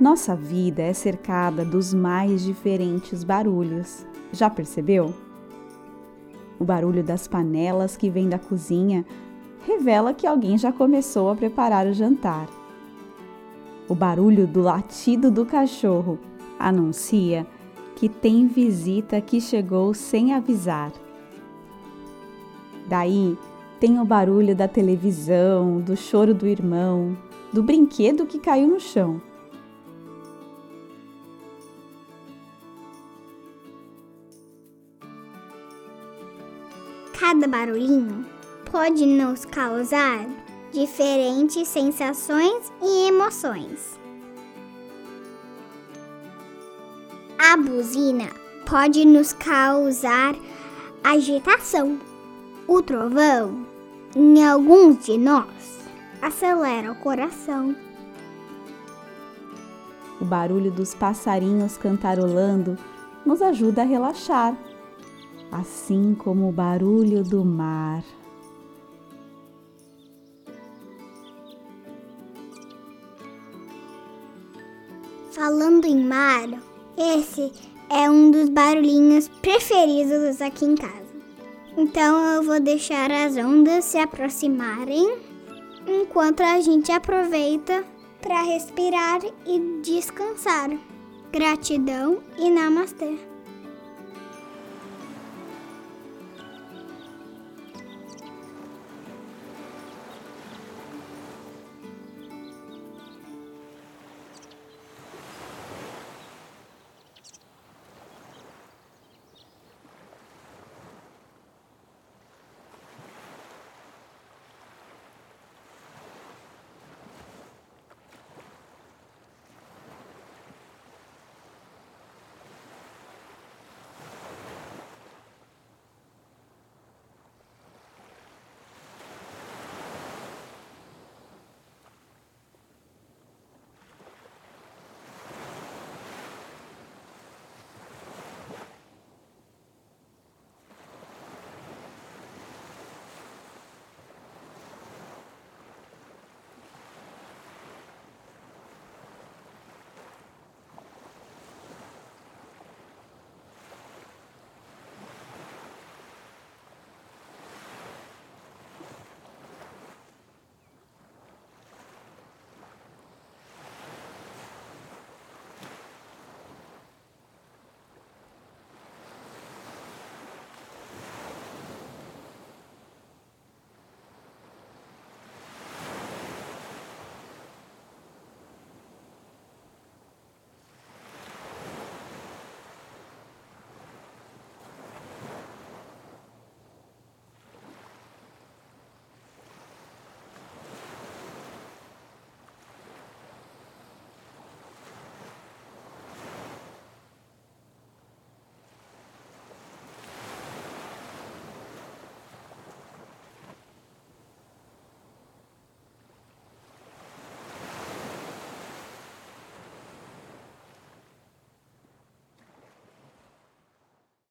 Nossa vida é cercada dos mais diferentes barulhos. Já percebeu? O barulho das panelas que vem da cozinha revela que alguém já começou a preparar o jantar. O barulho do latido do cachorro anuncia que tem visita que chegou sem avisar. Daí tem o barulho da televisão, do choro do irmão, do brinquedo que caiu no chão. Cada barulhinho pode nos causar diferentes sensações e emoções. A buzina pode nos causar agitação. O trovão, em alguns de nós, acelera o coração. O barulho dos passarinhos cantarolando nos ajuda a relaxar, assim como o barulho do mar. Falando em mar, esse é um dos barulhinhos preferidos aqui em casa. Então eu vou deixar as ondas se aproximarem enquanto a gente aproveita para respirar e descansar. Gratidão e namastê.